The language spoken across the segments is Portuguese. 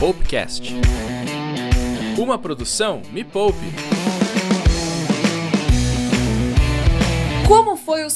Poupecast. Uma produção Me Poupe.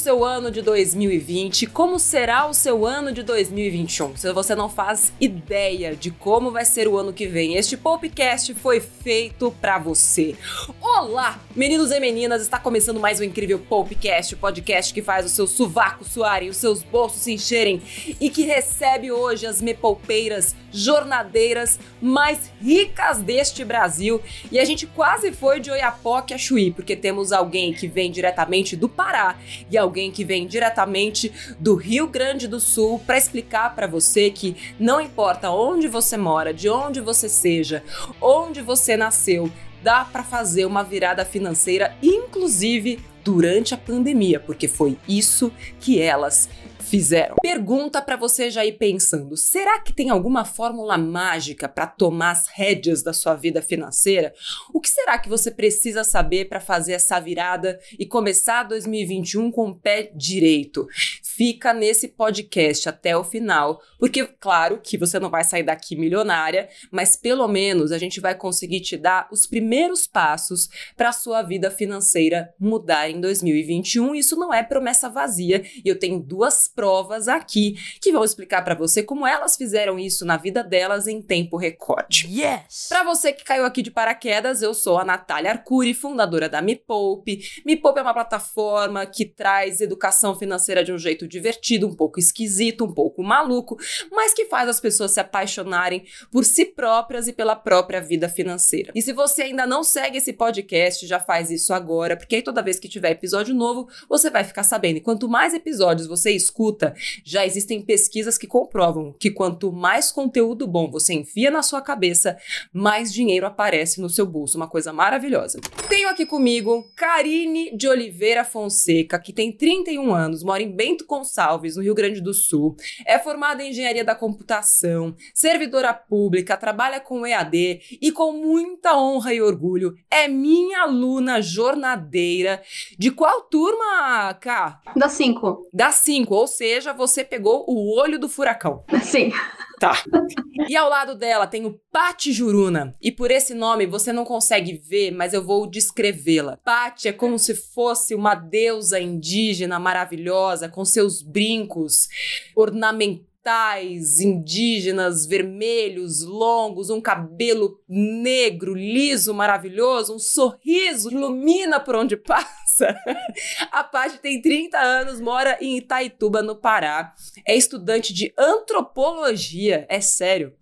Seu ano de 2020? Como será o seu ano de 2021? Se você não faz ideia de como vai ser o ano que vem, este podcast foi feito para você. Olá, meninos e meninas, está começando mais um incrível podcast, o podcast que faz os seus sovacos suarem, os seus bolsos se encherem e que recebe hoje as mepoupeiras jornadeiras mais ricas deste Brasil. E a gente quase foi de Oiapoque a Chuí, porque temos alguém que vem diretamente do Pará e alguém que vem diretamente do Rio Grande do Sul para explicar para você que não importa onde você mora, de onde você seja, onde você nasceu, dá para fazer uma virada financeira, inclusive durante a pandemia, porque foi isso que elas fizeram. Pergunta para você já ir pensando: será que tem alguma fórmula mágica para tomar as rédeas da sua vida financeira? O que será que você precisa saber para fazer essa virada e começar 2021 com o pé direito? Fica nesse podcast até o final, porque claro que você não vai sair daqui milionária, mas pelo menos a gente vai conseguir te dar os primeiros passos para a sua vida financeira mudar em 2021. Isso não é promessa vazia e eu tenho duas aqui que vão explicar para você como elas fizeram isso na vida delas em tempo recorde. Yes! Para você que caiu aqui de paraquedas, eu sou a Natália Arcuri, fundadora da Me Poupe. Me Poupe é uma plataforma que traz educação financeira de um jeito divertido, um pouco esquisito, um pouco maluco, mas que faz as pessoas se apaixonarem por si próprias e pela própria vida financeira. E se você ainda não segue esse podcast, já faz isso agora, porque aí toda vez que tiver episódio novo, você vai ficar sabendo. E quanto mais episódios você escuta, escuta, já existem pesquisas que comprovam que quanto mais conteúdo bom você enfia na sua cabeça, mais dinheiro aparece no seu bolso. Uma coisa maravilhosa. Tenho aqui comigo Karine de Oliveira Fonseca, que tem 31 anos, mora em Bento Gonçalves, no Rio Grande do Sul, é formada em engenharia da computação, servidora pública, trabalha com EAD e com muita honra e orgulho é minha aluna jornadeira. De qual turma, Cá? Da 5. Da 5, ou seja, você pegou o olho do furacão. Sim. Tá. E ao lado dela tem o Pati Juruna. E por esse nome você não consegue ver, mas eu vou descrevê-la. Pati é como se fosse uma deusa indígena maravilhosa, com seus brincos ornamentados orientais, indígenas, vermelhos, longos, um cabelo negro, liso, maravilhoso, um sorriso ilumina por onde passa. A Paty tem 30 anos, mora em Itaituba, no Pará. É estudante de antropologia, é sério.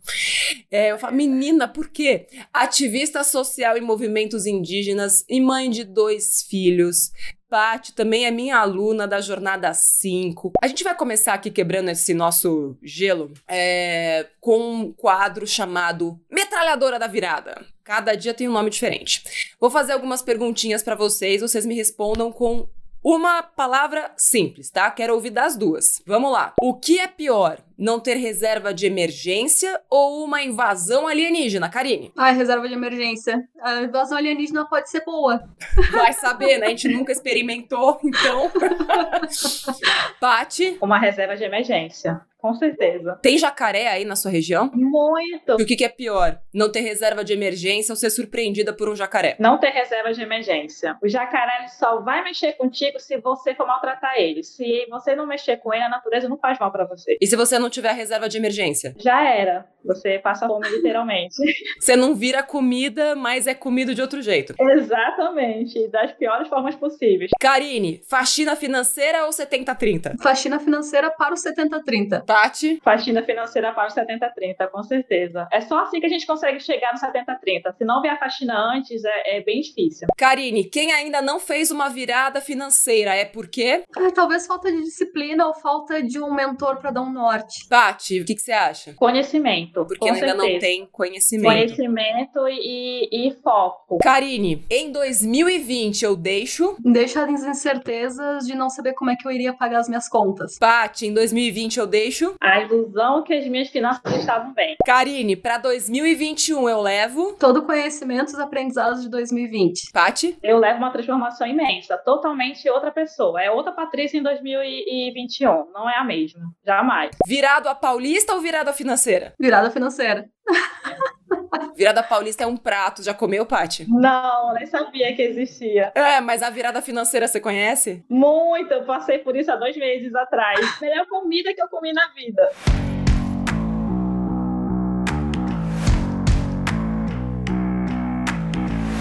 É, eu falo, menina, por quê? Ativista social em movimentos indígenas e mãe de dois filhos. Paty também é minha aluna da Jornada 5. A gente vai começar aqui quebrando esse nosso gelo é, com um quadro chamado Metralhadora da Virada. Cada dia tem um nome diferente. Vou fazer algumas perguntinhas para vocês, vocês me respondam com uma palavra simples, tá? Quero ouvir das duas. Vamos lá. O que é pior? Não ter reserva de emergência ou uma invasão alienígena, Karine? Ai, reserva de emergência. A invasão alienígena pode ser boa. Vai saber, né? A gente nunca experimentou, então. Pati? Uma reserva de emergência. Com certeza. Tem jacaré aí na sua região? Muito. E o que, que, é pior? Não ter reserva de emergência ou ser surpreendida por um jacaré? Não ter reserva de emergência. O jacaré só vai mexer contigo se você for maltratar ele. Se você não mexer com ele, a natureza não faz mal para você. E se você não tiver reserva de emergência? Já era. Você passa fome literalmente. você não vira comida, mas é comido de outro jeito. Exatamente. Das piores formas possíveis. Karine, faxina financeira ou 70-30? Faxina financeira para o 70-30. Tati? Faxina financeira para o 70-30, com certeza. É só assim que a gente consegue chegar no 70-30. Se não vier a faxina antes, é, é, bem difícil. Karine, quem ainda não fez uma virada financeira é por quê? É, talvez falta de disciplina ou falta de um mentor para dar um norte. Tati, o que, que você acha? Conhecimento. Porque ainda certeza. não tem conhecimento. Conhecimento e, e foco. Karine, em 2020 eu deixo. Deixa as incertezas de não saber como é que eu iria pagar as minhas contas. Pati, em 2020 eu deixo deixo? A ilusão que as minhas finanças estavam bem. Karine, para 2021 eu levo? Todo o conhecimento e os aprendizados de 2020. Pati? Eu levo uma transformação imensa, totalmente outra pessoa. É outra Patrícia em 2021, não é a mesma. Jamais. Virado a paulista ou virado a financeira? Virado a financeira. Virada paulista é um prato. Já comeu, Paty? Não, nem sabia que existia. É, mas a virada financeira você conhece? Muito, eu passei por isso há dois meses atrás. Melhor comida que eu comi na vida.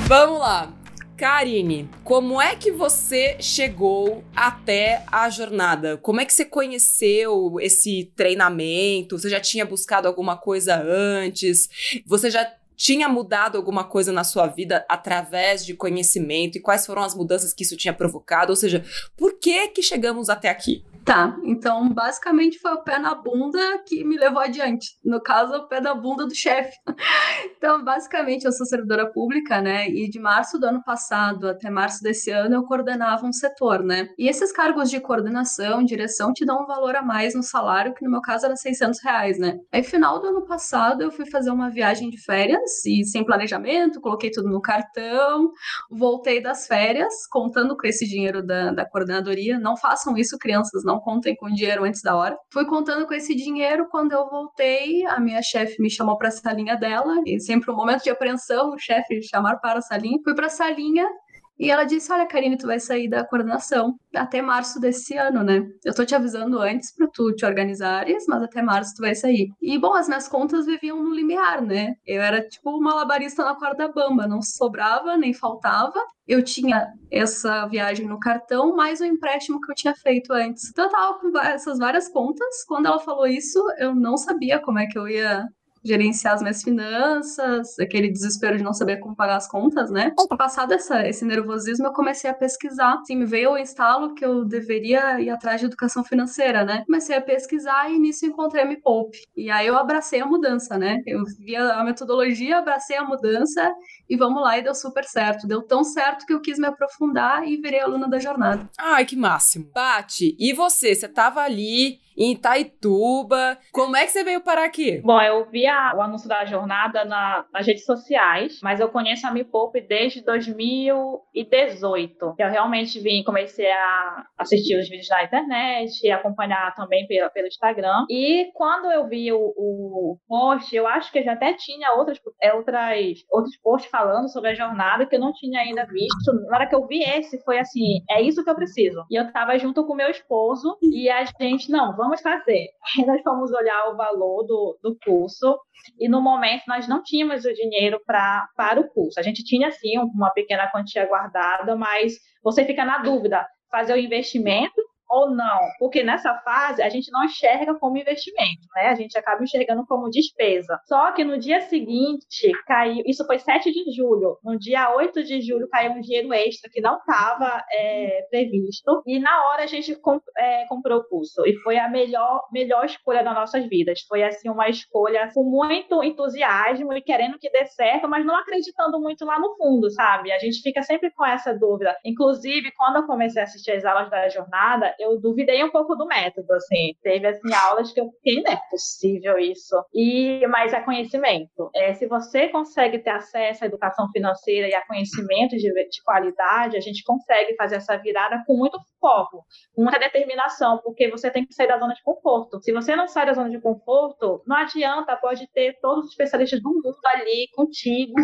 Vamos lá. Karine, como é que você chegou até a jornada? Como é que você conheceu esse treinamento? Você já tinha buscado alguma coisa antes? Você já tinha mudado alguma coisa na sua vida através de conhecimento? E quais foram as mudanças que isso tinha provocado? Ou seja, por que que chegamos até aqui? Tá, então basicamente foi o pé na bunda que me levou adiante. No caso, o pé da bunda do chefe. Então, basicamente, eu sou servidora pública, né? E de março do ano passado até março desse ano eu coordenava um setor, né? E esses cargos de coordenação, direção, te dão um valor a mais no salário, que no meu caso era 600 reais, né? Aí, final do ano passado, eu fui fazer uma viagem de férias e sem planejamento, coloquei tudo no cartão, voltei das férias, contando com esse dinheiro da, da coordenadoria. Não façam isso, crianças, não não contem com dinheiro antes da hora. Fui contando com esse dinheiro, quando eu voltei, a minha chefe me chamou para a salinha dela, e sempre um momento de apreensão, o chefe chamar para a salinha. Fui para a salinha e ela disse: Olha, Karine, tu vai sair da coordenação até março desse ano, né? Eu tô te avisando antes para tu te organizares, mas até março tu vai sair. E, bom, as minhas contas viviam no limiar, né? Eu era tipo uma labarista na corda bamba, não sobrava nem faltava. Eu tinha essa viagem no cartão, mais o empréstimo que eu tinha feito antes. Então eu tava com essas várias contas. Quando ela falou isso, eu não sabia como é que eu ia gerenciar as minhas finanças, aquele desespero de não saber como pagar as contas, né? Passado essa, esse nervosismo, eu comecei a pesquisar. Assim, me veio o instalo que eu deveria ir atrás de educação financeira, né? Comecei a pesquisar e nisso encontrei a Me Poupe. E aí eu abracei a mudança, né? Eu vi a metodologia, abracei a mudança e vamos lá, e deu super certo. Deu tão certo que eu quis me aprofundar e virei aluna da jornada. Ai, que máximo. Bate, e você? Você tava ali em Itaituba. Como é que você veio parar aqui? Bom, eu vi a, o anúncio da jornada na, nas redes sociais, mas eu conheço a Me Poupe desde 2018. Eu realmente vim, comecei a assistir os vídeos na internet, acompanhar também pelo, pelo Instagram. E quando eu vi o, o post, eu acho que eu já até tinha outras, é, outras, outros posts falando sobre a jornada que eu não tinha ainda visto. Na hora que eu vi esse, foi assim: é isso que eu preciso. E eu tava junto com meu esposo e a gente, não, vamos fazer. Aí nós fomos olhar o valor do, do curso e no momento nós não tínhamos o dinheiro pra, para o curso. A gente tinha sim uma pequena quantia guardada, mas você fica na dúvida: fazer o investimento ou não, porque nessa fase a gente não enxerga como investimento, né? A gente acaba enxergando como despesa. Só que no dia seguinte caiu, isso foi 7 de julho, no dia 8 de julho caiu um dinheiro extra que não estava é, previsto, e na hora a gente comp, é, comprou o curso, e foi a melhor, melhor escolha das nossas vidas. Foi assim uma escolha com muito entusiasmo e querendo que dê certo, mas não acreditando muito lá no fundo, sabe? A gente fica sempre com essa dúvida. Inclusive, quando eu comecei a assistir as aulas da jornada, eu duvidei um pouco do método, assim. Teve, assim, aulas que eu fiquei, não é possível isso. E, mas é conhecimento. É, se você consegue ter acesso à educação financeira e a conhecimento de, de qualidade, a gente consegue fazer essa virada com muito foco, com muita determinação, porque você tem que sair da zona de conforto. Se você não sai da zona de conforto, não adianta, pode ter todos os especialistas do mundo ali contigo,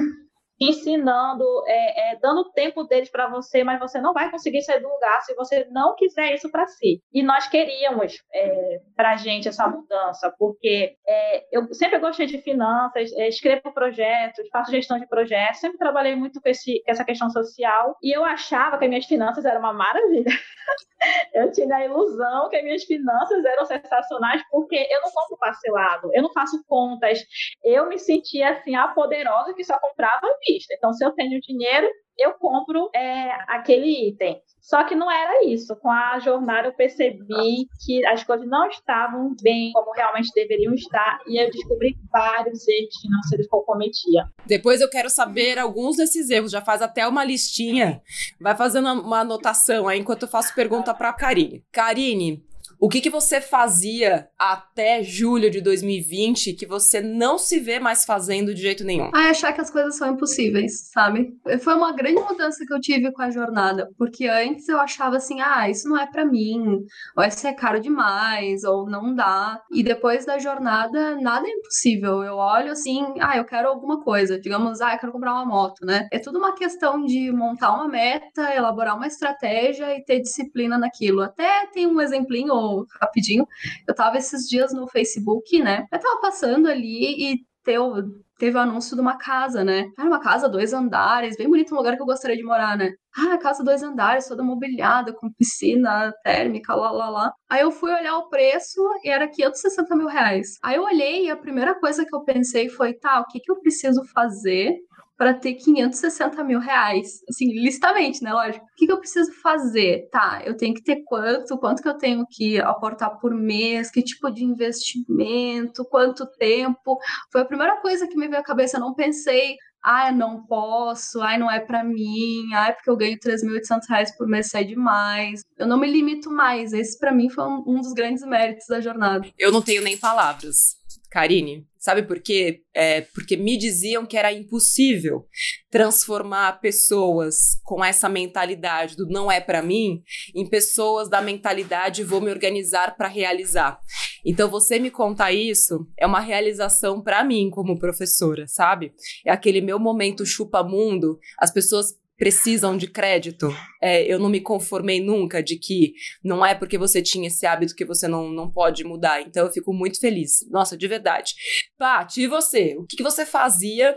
ensinando, é, é, dando tempo deles para você, mas você não vai conseguir sair do lugar se você não quiser isso para si. E nós queríamos é, para a gente essa mudança, porque é, eu sempre gostei de finanças, é, escrevo projetos, faço gestão de projetos, sempre trabalhei muito com, esse, com essa questão social e eu achava que as minhas finanças eram uma maravilha. eu tinha a ilusão que as minhas finanças eram sensacionais porque eu não compro parcelado, eu não faço contas, eu me sentia assim a poderosa que só comprava vista. Então, se eu tenho dinheiro, eu compro é, aquele item. Só que não era isso. Com a jornada eu percebi que as coisas não estavam bem como realmente deveriam estar e eu descobri vários erros financeiros que eu cometia. Depois eu quero saber alguns desses erros. Já faz até uma listinha. Vai fazendo uma anotação aí enquanto eu faço pergunta para Karine. Karine, O que, que você fazia até julho de 2020 que você não se vê mais fazendo de jeito nenhum? Ah, achar que as coisas são impossíveis, sabe? Foi uma grande mudança que eu tive com a jornada, porque antes eu achava assim, ah, isso não é para mim, ou isso é caro demais, ou não dá. E depois da jornada, nada é impossível. Eu olho assim, ah, eu quero alguma coisa, digamos, ah, eu quero comprar uma moto, né? É tudo uma questão de montar uma meta, elaborar uma estratégia e ter disciplina naquilo. Até tem um exemplinho rapidinho. Eu tava esses dias no Facebook, né? Eu tava passando ali e teu, teve o anúncio de uma casa, né? Era uma casa, dois andares, bem bonito, um lugar que eu gostaria de morar, né? Ah, casa dois andares, toda mobiliada, com piscina térmica, lá, lá, lá. Aí eu fui olhar o preço e era 560 mil reais. Aí eu olhei e a primeira coisa que eu pensei foi, tá, o que, que eu preciso fazer para ter 560 mil reais. Assim, listamente, né? Lógico. O que, que, eu preciso fazer? Tá, eu tenho que ter quanto? Quanto que eu tenho que aportar por mês? Que tipo de investimento? Quanto tempo? Foi a primeira coisa que me veio à cabeça. Eu não pensei, ah, não posso, ai, não é para mim, ai, porque eu ganho 3.800 reais por mês, sai demais. Eu não me limito mais. Esse, para mim, foi um dos grandes méritos da jornada. Eu não tenho nem palavras. Karine, Sabe por quê? É porque me diziam que era impossível transformar pessoas com essa mentalidade do não é para mim em pessoas da mentalidade vou me organizar para realizar. Então você me contar isso é uma realização para mim como professora, sabe? É aquele meu momento chupa mundo, as pessoas precisam de crédito. É, eu não me conformei nunca de que não é porque você tinha esse hábito que você não, não pode mudar. Então eu fico muito feliz. Nossa, de verdade. Paty, e você? O que, que você fazia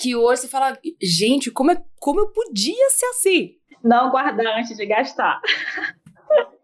que hoje você fala, gente, como, é, como eu podia ser assim? Não guardar antes de gastar.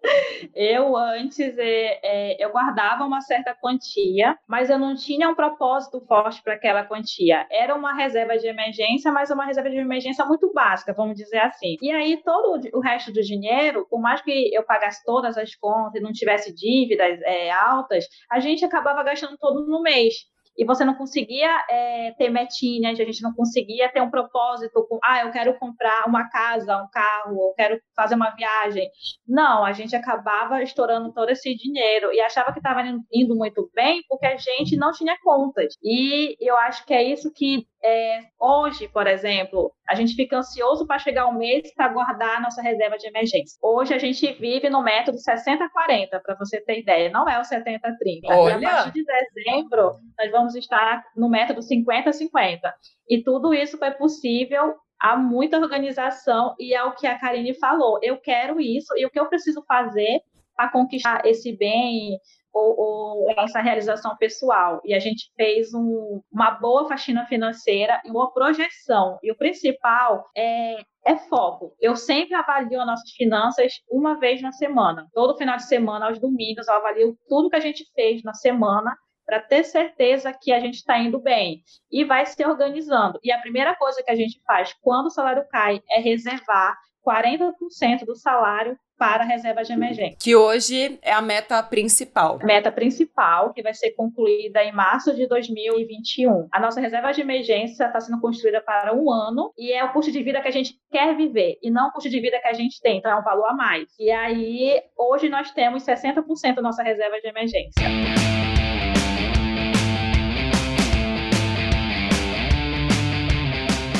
Eu antes é, é, eu guardava uma certa quantia, mas eu não tinha um propósito forte para aquela quantia. Era uma reserva de emergência, mas uma reserva de emergência muito básica, vamos dizer assim. E aí todo o resto do dinheiro, por mais que eu pagasse todas as contas e não tivesse dívidas é, altas, a gente acabava gastando todo no mês e você não conseguia é, ter metinhas, a gente não conseguia ter um propósito com, ah, eu quero comprar uma casa, um carro, eu quero fazer uma viagem. Não, a gente acabava estourando todo esse dinheiro e achava que estava indo muito bem porque a gente não tinha contas. E eu acho que é isso que é, hoje, por exemplo, a gente fica ansioso para chegar o mês para guardar a nossa reserva de emergência. Hoje a gente vive no método 60-40, para você ter ideia. Não é o 70-30. Olha. E a partir de dezembro, nós vamos estar no método 50-50. E tudo isso foi possível há muita organização e é o que a Karine falou. Eu quero isso e o que eu preciso fazer para conquistar esse bem, ou, ou essa realização pessoal. E a gente fez um, uma boa faxina financeira e uma projeção. E o principal é é foco. Eu sempre avalio as nossas finanças uma vez na semana. Todo final de semana, aos domingos, eu avalio tudo que a gente fez na semana para ter certeza que a gente está indo bem. E vai se organizando. E a primeira coisa que a gente faz quando o salário cai é reservar 40% do salário para a reserva de emergência. Que hoje é a meta principal. Meta principal, que vai ser concluída em março de 2021. A nossa reserva de emergência está sendo construída para um ano e é o custo de vida que a gente quer viver e não o custo de vida que a gente tem, então é um valor a mais. E aí, hoje nós temos 60% da nossa reserva de emergência.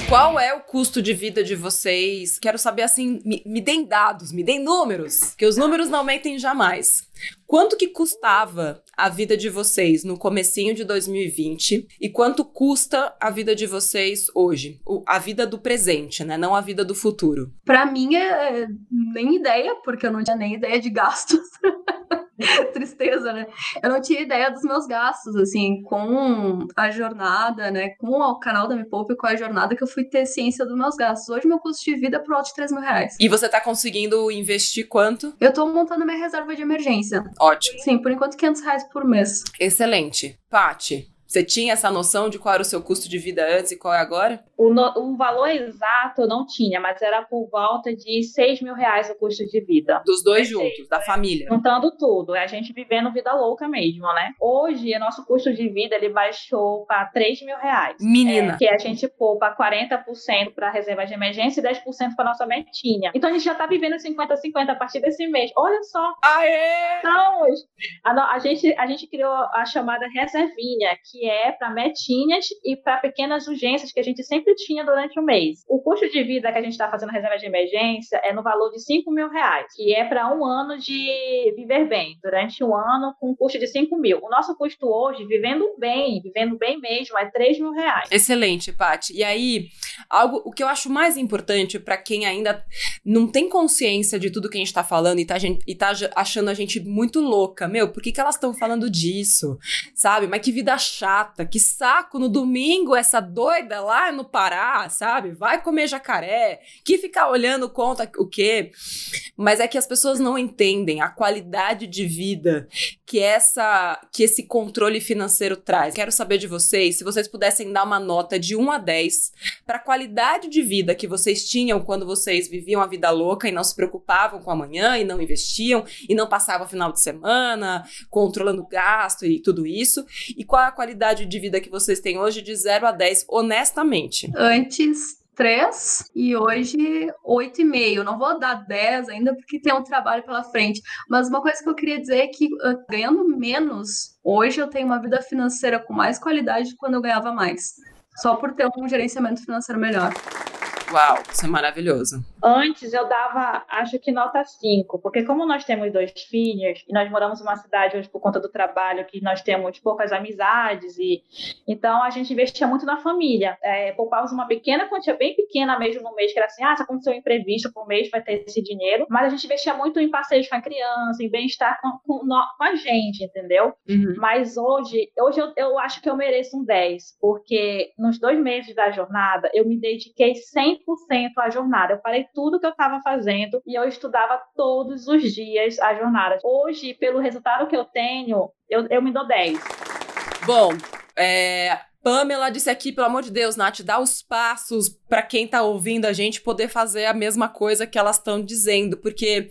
Qual é o custo de vida de vocês? Quero saber assim, me, me deem dados, me deem números, que os números não mentem jamais. Quanto que custava a vida de vocês no comecinho de 2020 e quanto custa a vida de vocês hoje? O, a vida do presente, né? Não a vida do futuro. Para mim é nem ideia, porque eu não tinha nem ideia de gastos. Tristeza, né? Eu não tinha ideia dos meus gastos, assim, com a jornada, né? Com o canal da Me Poupe, com a jornada que eu fui ter ciência dos meus gastos. Hoje, meu custo de vida é por alto de 3 mil reais. E você tá conseguindo investir quanto? Eu tô montando minha reserva de emergência. Ótimo. Sim, por enquanto 500 reais por mês. Excelente. Pati, Você tinha essa noção de qual era o seu custo de vida antes e qual é agora? O, no, o valor exato eu não tinha, mas era por volta de 6 mil reais o custo de vida. Dos dois juntos, da família. Juntando tudo, é a gente vivendo vida louca mesmo, né? Hoje, o nosso custo de vida ele baixou para 3 mil reais. Menina. É, que a gente poupa 40% para reserva de emergência e 10% para nossa metinha. Então a gente já tá vivendo 50-50 a partir desse mês. Olha só. Aê! Então, a, a, gente, a gente criou a chamada reservinha, que é para metinhas e para pequenas urgências que a gente sempre tinha durante o mês. O custo de vida que a gente está fazendo reserva de emergência é no valor de 5 mil reais, que é para um ano de viver bem, durante um ano com um custo de 5 mil. O nosso custo hoje, vivendo bem, vivendo bem mesmo, é 3 mil reais. Excelente, Paty. E aí, algo, o que eu acho mais importante para quem ainda não tem consciência de tudo que a gente está falando e tá, e tá achando a gente muito louca, meu, por que, que elas estão falando disso? Sabe? Mas que vida chata, que saco no domingo essa doida lá no Pará, sabe? Vai comer jacaré, que ficar olhando conta o quê? Mas é que as pessoas não entendem a qualidade de vida que essa que esse controle financeiro traz. Quero saber de vocês se vocês pudessem dar uma nota de 1 a 10 para a qualidade de vida que vocês tinham quando vocês viviam a vida louca e não se preocupavam com amanhã e não investiam e não passavam final de semana controlando gasto e tudo isso. E qual é a qualidade de vida que vocês têm hoje de 0 a 10 honestamente? Antes 3 e hoje 8,5. Não vou dar 10 ainda porque tem um trabalho pela frente. Mas uma coisa que eu queria dizer é que uh, ganhando menos, hoje eu tenho uma vida financeira com mais qualidade do que quando eu ganhava mais. Só por ter um gerenciamento financeiro melhor. Uau, isso é maravilhoso. Antes eu dava, acho que nota 5, porque como nós temos dois filhos e nós moramos numa cidade hoje por conta do trabalho que nós temos poucas amizades e então a gente investia muito na família. É, poupávamos uma pequena quantia, bem pequena mesmo no mês, que era assim, ah, se acontecer um imprevisto por mês vai ter esse dinheiro, mas a gente investia muito em passeios com a criança, em bem-estar com, com, com, a gente, entendeu? Uhum. Mas hoje, hoje eu, eu acho que eu mereço um 10, porque nos dois meses da jornada eu me dediquei 100% à jornada. Eu parei tudo que eu estava fazendo e eu estudava todos os dias a jornada. Hoje, pelo resultado que eu tenho, eu, eu me dou 10. Bom, é, Pamela disse aqui, pelo amor de Deus, Nath, dá os passos para quem tá ouvindo a gente poder fazer a mesma coisa que elas estão dizendo, porque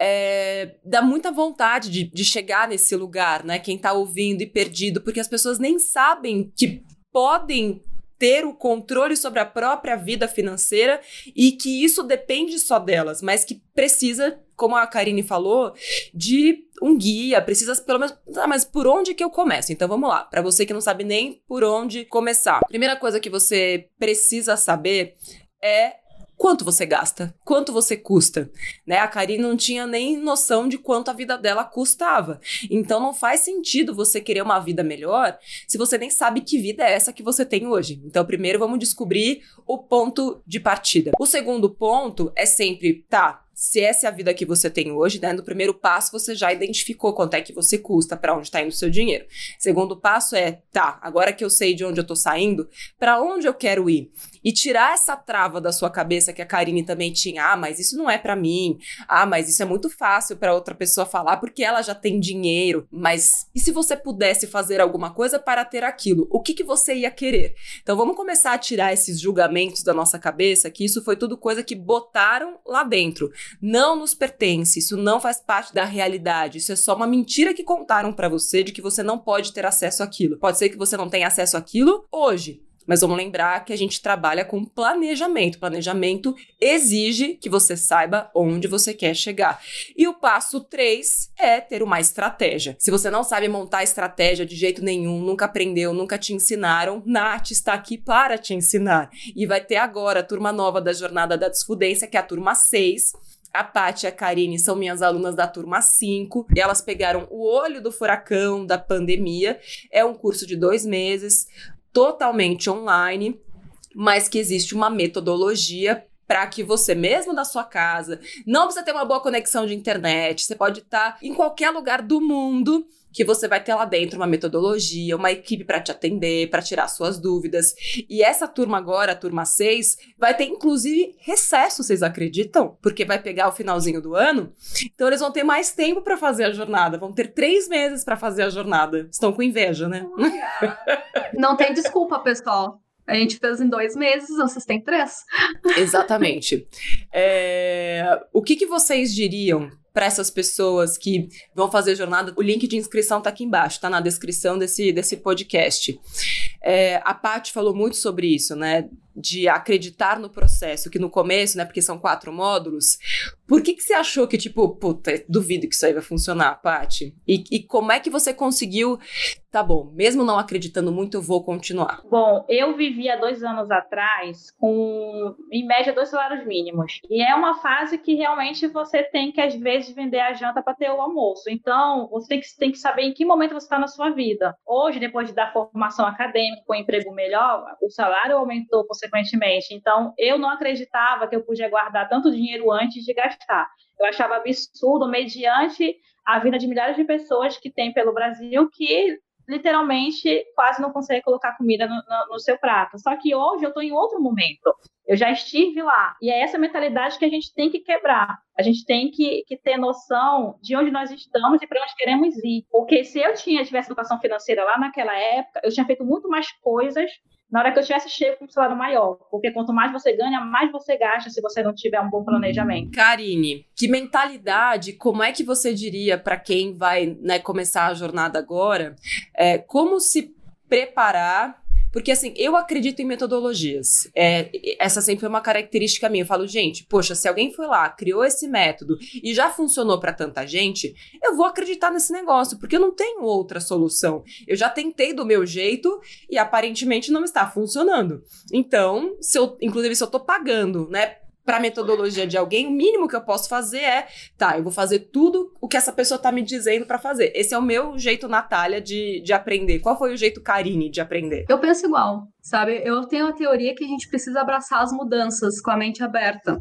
é, dá muita vontade de, de chegar nesse lugar, né? Quem tá ouvindo e perdido, porque as pessoas nem sabem que podem ter o controle sobre a própria vida financeira e que isso depende só delas, mas que precisa, como a Karine falou, de um guia, precisa pelo menos, ah, mas por onde que eu começo? Então vamos lá, para você que não sabe nem por onde começar. Primeira coisa que você precisa saber é quanto você gasta, quanto você custa, né? A Karine não tinha nem noção de quanto a vida dela custava. Então não faz sentido você querer uma vida melhor se você nem sabe que vida é essa que você tem hoje. Então primeiro vamos descobrir o ponto de partida. O segundo ponto é sempre, tá, se essa é a vida que você tem hoje, né? No primeiro passo, você já identificou quanto é que você custa, para onde está indo o seu dinheiro. Segundo passo é, tá, agora que eu sei de onde eu tô saindo, para onde eu quero ir? E tirar essa trava da sua cabeça que a Karine também tinha. Ah, mas isso não é para mim. Ah, mas isso é muito fácil para outra pessoa falar porque ela já tem dinheiro. Mas e se você pudesse fazer alguma coisa para ter aquilo? O que, que você ia querer? Então vamos começar a tirar esses julgamentos da nossa cabeça, que isso foi tudo coisa que botaram lá dentro não nos pertence, isso não faz parte da realidade, isso é só uma mentira que contaram para você de que você não pode ter acesso àquilo. Pode ser que você não tenha acesso àquilo hoje, mas vamos lembrar que a gente trabalha com planejamento. Planejamento exige que você saiba onde você quer chegar. E o passo 3 é ter uma estratégia. Se você não sabe montar estratégia de jeito nenhum, nunca aprendeu, nunca te ensinaram, Nath está aqui para te ensinar. E vai ter agora a turma nova da Jornada da Desfudência, que é a turma 6 a Paty e a Karine são minhas alunas da turma 5. E elas pegaram o olho do furacão da pandemia. É um curso de dois meses, totalmente online, mas que existe uma metodologia para que você mesmo da sua casa, não precisa ter uma boa conexão de internet, você pode estar em qualquer lugar do mundo que você vai ter lá dentro uma metodologia, uma equipe para te atender, para tirar suas dúvidas. E essa turma agora, a turma 6, vai ter inclusive recesso, vocês acreditam? Porque vai pegar o finalzinho do ano. Então eles vão ter mais tempo para fazer a jornada, vão ter três meses para fazer a jornada. Estão com inveja, né? Não tem desculpa, pessoal. A gente fez em dois meses, vocês têm três. Exatamente. É... O que, que vocês diriam para essas pessoas que vão fazer jornada, o link de inscrição está aqui embaixo, está na descrição desse, desse podcast. É, a Paty falou muito sobre isso, né? De acreditar no processo, que no começo, né? Porque são quatro módulos. Por que, que você achou que, tipo, puta, duvido que isso aí vai funcionar, Paty? E, e como é que você conseguiu tá bom, mesmo não acreditando muito, eu vou continuar? Bom, eu vivi há dois anos atrás com, em média, dois salários mínimos. E é uma fase que realmente você tem que, às vezes, vender a janta para ter o almoço. Então, você tem que, tem que saber em que momento você está na sua vida. Hoje, depois de dar formação acadêmica, com um emprego melhor, o salário aumentou consequentemente. Então, eu não acreditava que eu podia guardar tanto dinheiro antes de gastar. Eu achava absurdo, mediante a vida de milhares de pessoas que tem pelo Brasil que literalmente quase não consegue colocar comida no, no, no seu prato. Só que hoje eu estou em outro momento. Eu já estive lá. E é essa mentalidade que a gente tem que quebrar. A gente tem que, que ter noção de onde nós estamos e para onde queremos ir. Porque se eu tinha tivesse educação financeira lá naquela época, eu tinha feito muito mais coisas na hora que eu tivesse chego com um salário maior. Porque quanto mais você ganha, mais você gasta se você não tiver um bom planejamento. Karine, que mentalidade, como é que você diria para quem vai né, começar a jornada agora, é, como se preparar porque, assim, eu acredito em metodologias. É, essa sempre foi uma característica minha. Eu falo, gente, poxa, se alguém foi lá, criou esse método e já funcionou para tanta gente, eu vou acreditar nesse negócio, porque eu não tenho outra solução. Eu já tentei do meu jeito e aparentemente não está funcionando. Então, se eu, inclusive, se eu tô pagando, né? Para a metodologia de alguém, o mínimo que eu posso fazer é, tá, eu vou fazer tudo o que essa pessoa tá me dizendo para fazer. Esse é o meu jeito, Natália, de, de aprender. Qual foi o jeito Karine de aprender? Eu penso igual, sabe? Eu tenho a teoria que a gente precisa abraçar as mudanças com a mente aberta.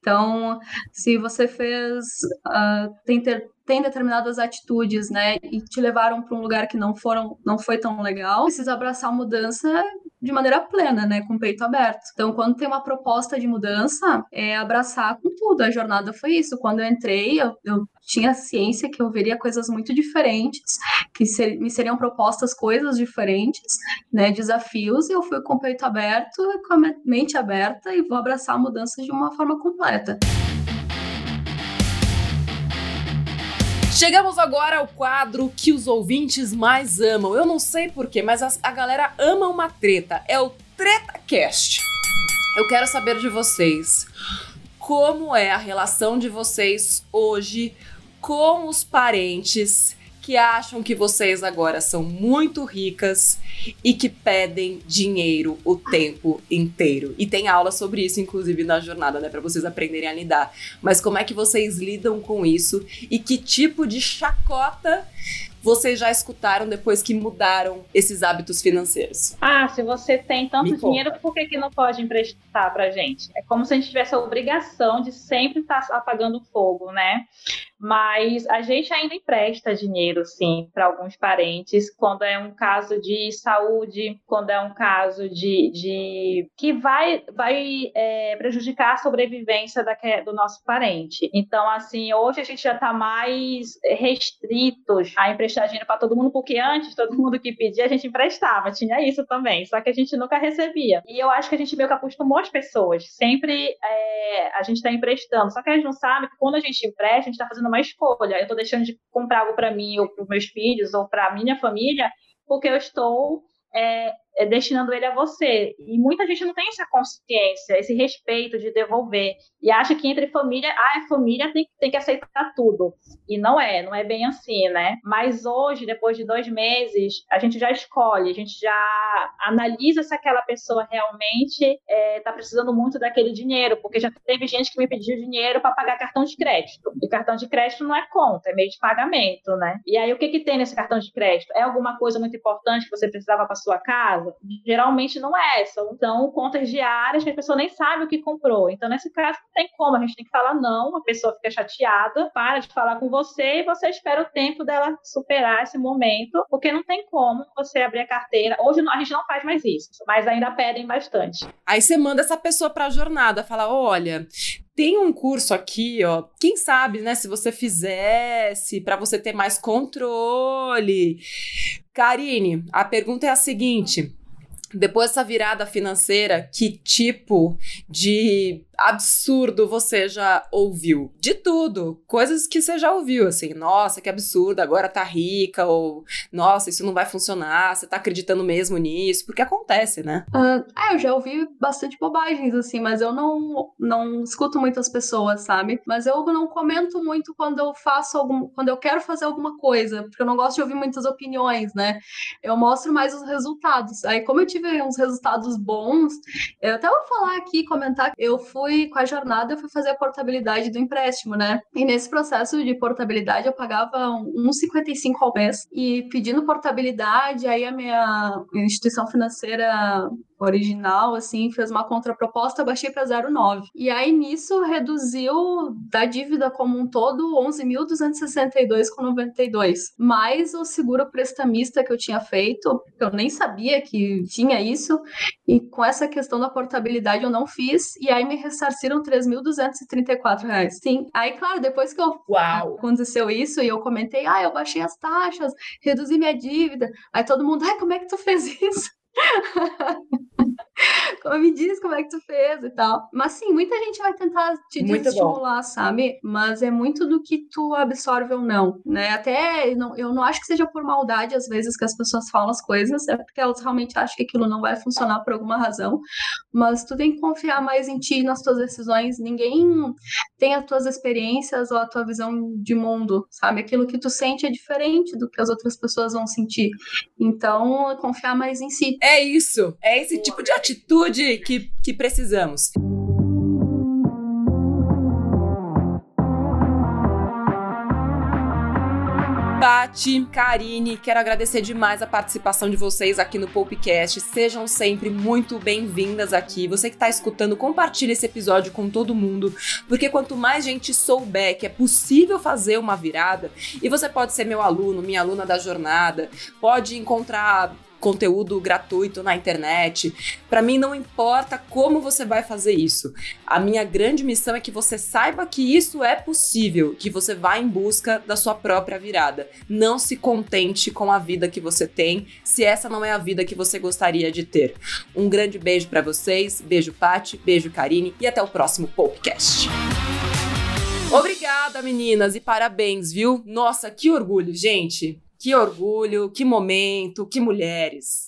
Então, se você fez, uh, tem, ter, tem determinadas atitudes, né, e te levaram para um lugar que não foram, não foi tão legal, precisa abraçar a mudança de maneira plena, né, com o peito aberto. Então, quando tem uma proposta de mudança, é abraçar com tudo. A jornada foi isso. Quando eu entrei, eu, eu tinha ciência que eu veria coisas muito diferentes, que ser, me seriam propostas coisas diferentes, né, desafios, e eu fui com o peito aberto, com a mente aberta e vou abraçar a mudança de uma forma completa. Chegamos agora ao quadro que os ouvintes mais amam. Eu não sei porquê, mas a, a galera ama uma treta. É o TretaCast. Eu quero saber de vocês. Como é a relação de vocês hoje com os parentes que acham que vocês agora são muito ricas e que pedem dinheiro o tempo inteiro. E tem aula sobre isso, inclusive, na jornada, né? Para vocês aprenderem a lidar. Mas como é que vocês lidam com isso e que tipo de chacota vocês já escutaram depois que mudaram esses hábitos financeiros? Ah, se você tem tanto dinheiro, por que, que não pode emprestar pra gente? É como se a gente tivesse a obrigação de sempre estar apagando fogo, né? Mas a gente ainda empresta dinheiro, sim, para alguns parentes, quando é um caso de saúde, quando é um caso de. de que vai, vai é, prejudicar a sobrevivência do nosso parente. Então, assim, hoje a gente já está mais restritos a emprestar dinheiro para todo mundo, porque antes todo mundo que pedia a gente emprestava, tinha isso também, só que a gente nunca recebia. E eu acho que a gente meio que acostumou as pessoas, sempre é, a gente está emprestando, só que gente não sabe que quando a gente empresta, a gente está fazendo fazendo uma escolha. Eu estou deixando de comprar algo para mim ou para os meus filhos ou para a minha família porque eu estou é, destinando ele a você. E muita gente não tem essa consciência, esse respeito de devolver. E acha que entre família, ah, a família tem, tem que aceitar tudo. E não é, não é bem assim, né? Mas hoje, depois de dois meses, a gente já escolhe, a gente já analisa se aquela pessoa realmente está é, tá precisando muito daquele dinheiro, porque já teve gente que me pediu dinheiro para pagar cartão de crédito. E cartão de crédito não é conta, é meio de pagamento, né? E aí o que, que tem nesse cartão de crédito? É alguma coisa muito importante que você precisava para sua casa? Casa. Geralmente não é, são então contas diárias que a pessoa nem sabe o que comprou. Então, nesse caso, não tem como, a gente tem que falar não, a pessoa fica chateada, para de falar com você e você espera o tempo dela superar esse momento, porque não tem como você abrir a carteira. Hoje a gente não faz mais isso, mas ainda pedem bastante. Aí você manda essa pessoa para a jornada, fala: olha, tem um curso aqui, ó. Quem sabe, né, se você fizesse para você ter mais controle. Karine, a pergunta é a seguinte: depois dessa virada financeira, que tipo de absurdo você já ouviu? De tudo, coisas que você já ouviu, assim, nossa, que absurdo, agora tá rica, ou nossa, isso não vai funcionar, você tá acreditando mesmo nisso, porque acontece, né? Uh, é, eu já ouvi bastante bobagens, assim, mas eu não, não escuto muitas pessoas, sabe? Mas eu não comento muito quando eu faço algum, quando eu quero fazer alguma coisa, porque eu não gosto de ouvir muitas opiniões, né? Eu mostro mais os resultados. Aí, como eu tive uns resultados bons. Eu até vou falar aqui, comentar, eu fui com a jornada, eu fui fazer a portabilidade do empréstimo, né? E nesse processo de portabilidade eu pagava 1,55 ao mês e pedindo portabilidade, aí a minha instituição financeira original, assim, fez uma contraproposta, baixei para 0,9. E aí nisso reduziu da dívida como um todo 11.262,92. Mais o seguro prestamista que eu tinha feito, eu nem sabia que tinha isso, e com essa questão da portabilidade eu não fiz, e aí me ressarciram 3.234 reais. Sim, aí claro, depois que eu Uau. aconteceu isso e eu comentei, ah, eu baixei as taxas, reduzi minha dívida, aí todo mundo, ai, como é que tu fez isso? como me diz como é que tu fez e tal. Mas sim, muita gente vai tentar te estimular, sabe? Mas é muito do que tu absorve ou não, né? Até eu não, eu não acho que seja por maldade às vezes que as pessoas falam as coisas, é porque elas realmente acham que aquilo não vai funcionar por alguma razão. Mas tu tem que confiar mais em ti, nas tuas decisões. Ninguém tem as tuas experiências ou a tua visão de mundo, sabe? Aquilo que tu sente é diferente do que as outras pessoas vão sentir. Então, confiar mais em si. É isso. É esse tipo de atitude que, que precisamos. Pati, Karine, quero agradecer demais a participação de vocês aqui no Popcast. Sejam sempre muito bem-vindas aqui. Você que está escutando, compartilhe esse episódio com todo mundo, porque quanto mais gente souber que é possível fazer uma virada, e você pode ser meu aluno, minha aluna da jornada, pode encontrar conteúdo gratuito na internet. Para mim não importa como você vai fazer isso. A minha grande missão é que você saiba que isso é possível, que você vá em busca da sua própria virada. Não se contente com a vida que você tem, se essa não é a vida que você gostaria de ter. Um grande beijo para vocês, beijo Pati, beijo Karine e até o próximo podcast. Obrigada, meninas, e parabéns, viu? Nossa, que orgulho, gente. Que orgulho, que momento, que mulheres.